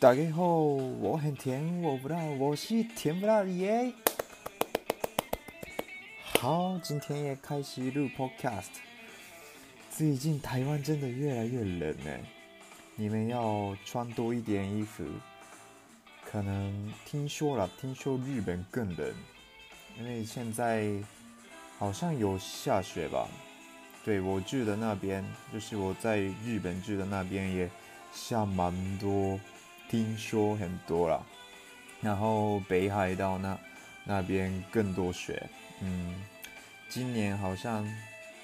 大家好，我很甜，我不辣，我是甜不辣的耶。好，今天也开始录 Podcast。最近台湾真的越来越冷呢，你们要穿多一点衣服。可能听说了，听说日本更冷，因为现在好像有下雪吧。对，我住的那边，就是我在日本住的那边也下蛮多，听说很多啦。然后北海道那那边更多雪，嗯，今年好像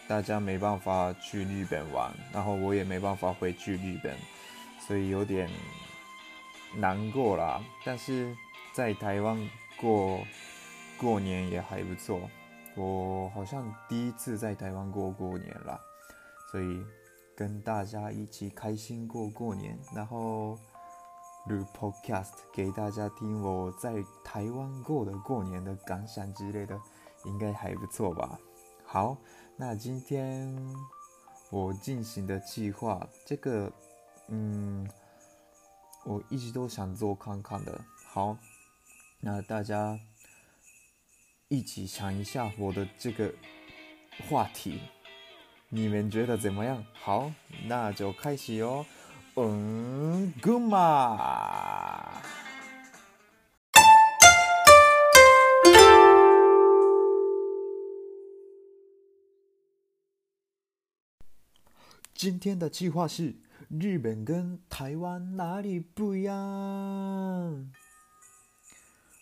大家没办法去日本玩，然后我也没办法回去日本，所以有点难过啦。但是在台湾过过年也还不错。我好像第一次在台湾过过年啦，所以跟大家一起开心过过年，然后录 podcast 给大家听我在台湾过的过年的感想之类的，应该还不错吧？好，那今天我进行的计划，这个嗯，我一直都想做看看的。好，那大家。一起想一下我的这个话题，你们觉得怎么样？好，那就开始哦。嗯，哥嘛。今天的计划是日本跟台湾哪里不一样？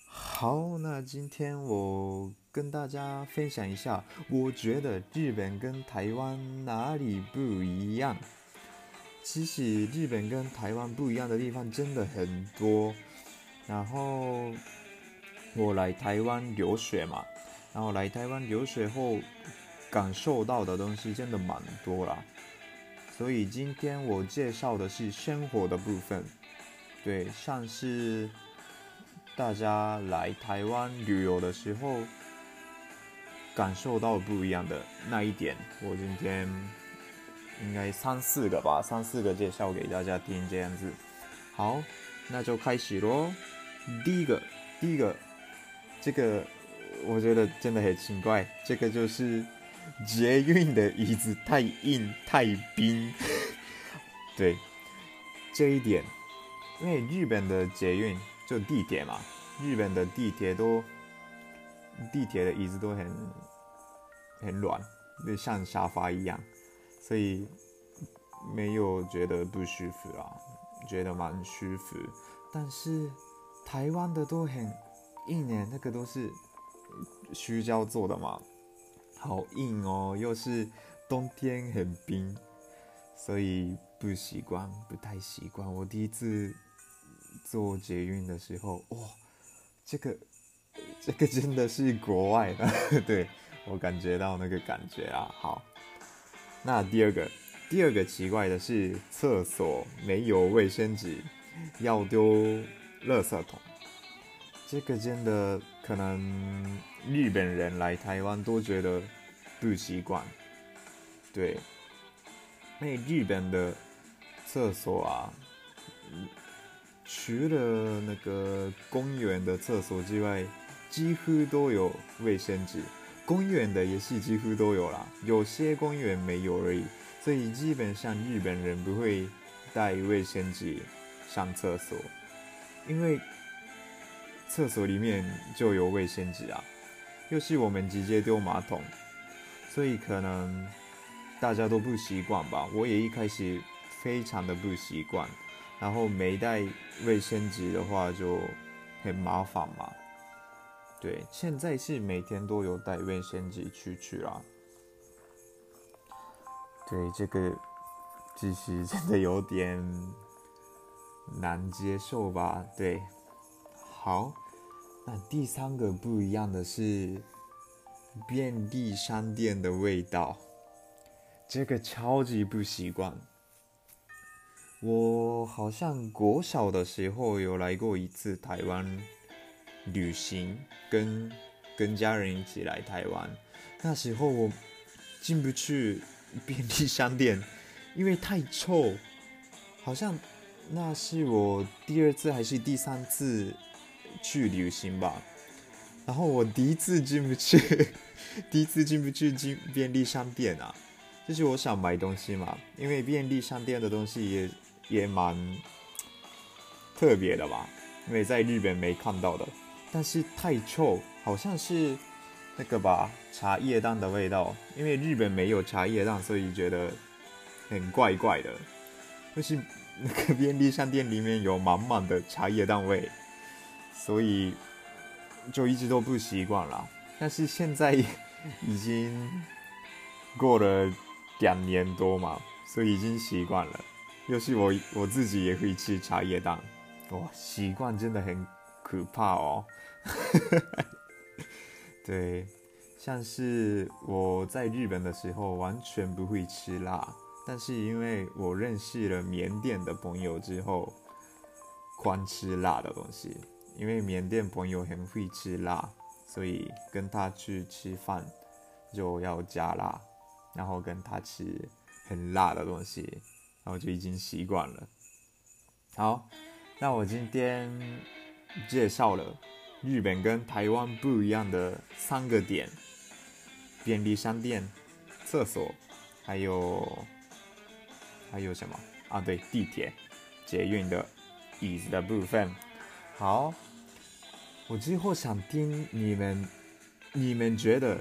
好，那今天我跟大家分享一下，我觉得日本跟台湾哪里不一样。其实日本跟台湾不一样的地方真的很多。然后我来台湾留学嘛，然后来台湾留学后感受到的东西真的蛮多啦。所以今天我介绍的是生活的部分，对，像是。大家来台湾旅游的时候，感受到不一样的那一点，我今天应该三四个吧，三四个介绍给大家听，这样子。好，那就开始喽。第一个，第一个，这个我觉得真的很奇怪，这个就是捷运的椅子太硬太冰。对，这一点，因为日本的捷运。就地铁嘛，日本的地铁都，地铁的椅子都很很软，就像沙发一样，所以没有觉得不舒服啊，觉得蛮舒服。但是台湾的都很硬耶，那个都是塑胶做的嘛，好硬哦，又是冬天很冰，所以不习惯，不太习惯。我第一次。坐捷运的时候，哇，这个这个真的是国外的，对，我感觉到那个感觉啊。好，那第二个，第二个奇怪的是厕所没有卫生纸，要丢垃圾桶。这个真的可能日本人来台湾都觉得不习惯，对，因为日本的厕所啊。除了那个公园的厕所之外，几乎都有卫生纸。公园的也是几乎都有啦，有些公园没有而已。所以基本上日本人不会带卫生纸上厕所，因为厕所里面就有卫生纸啊。又是我们直接丢马桶，所以可能大家都不习惯吧。我也一开始非常的不习惯。然后没带卫生纸的话就很麻烦嘛。对，现在是每天都有带卫生纸出去啦。对，这个其实真的有点难接受吧？对，好，那第三个不一样的是便利商店的味道，这个超级不习惯。我好像国小的时候有来过一次台湾旅行，跟跟家人一起来台湾。那时候我进不去便利商店，因为太臭，好像那是我第二次还是第三次去旅行吧。然后我第一次进不去，第一次进不去进便利商店啊，就是我想买东西嘛，因为便利商店的东西也也蛮特别的吧，因为在日本没看到的，但是太臭，好像是那个吧，茶叶蛋的味道，因为日本没有茶叶蛋，所以觉得很怪怪的，就是那个便利商店里面有满满的茶叶蛋味，所以。就一直都不习惯了，但是现在已经过了两年多嘛，所以已经习惯了。又是我我自己也会吃茶叶蛋，哇，习惯真的很可怕哦。对，像是我在日本的时候完全不会吃辣，但是因为我认识了缅甸的朋友之后，狂吃辣的东西。因为缅甸朋友很会吃辣，所以跟他去吃饭就要加辣，然后跟他吃很辣的东西，然后就已经习惯了。好，那我今天介绍了日本跟台湾不一样的三个点：便利商店、厕所，还有还有什么啊？对，地铁、捷运的椅子的部分。好，我之后想听你们，你们觉得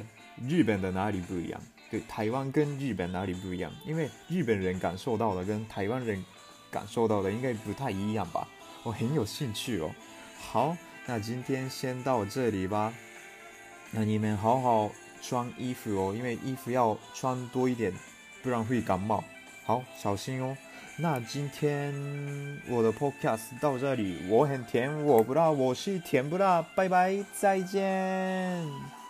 日本的哪里不一样？对，台湾跟日本哪里不一样？因为日本人感受到的跟台湾人感受到的应该不太一样吧？我很有兴趣哦。好，那今天先到这里吧。那你们好好穿衣服哦，因为衣服要穿多一点，不然会感冒。好，小心哦。那今天我的 podcast 到这里，我很甜，我不辣，我是甜不辣，拜拜，再见。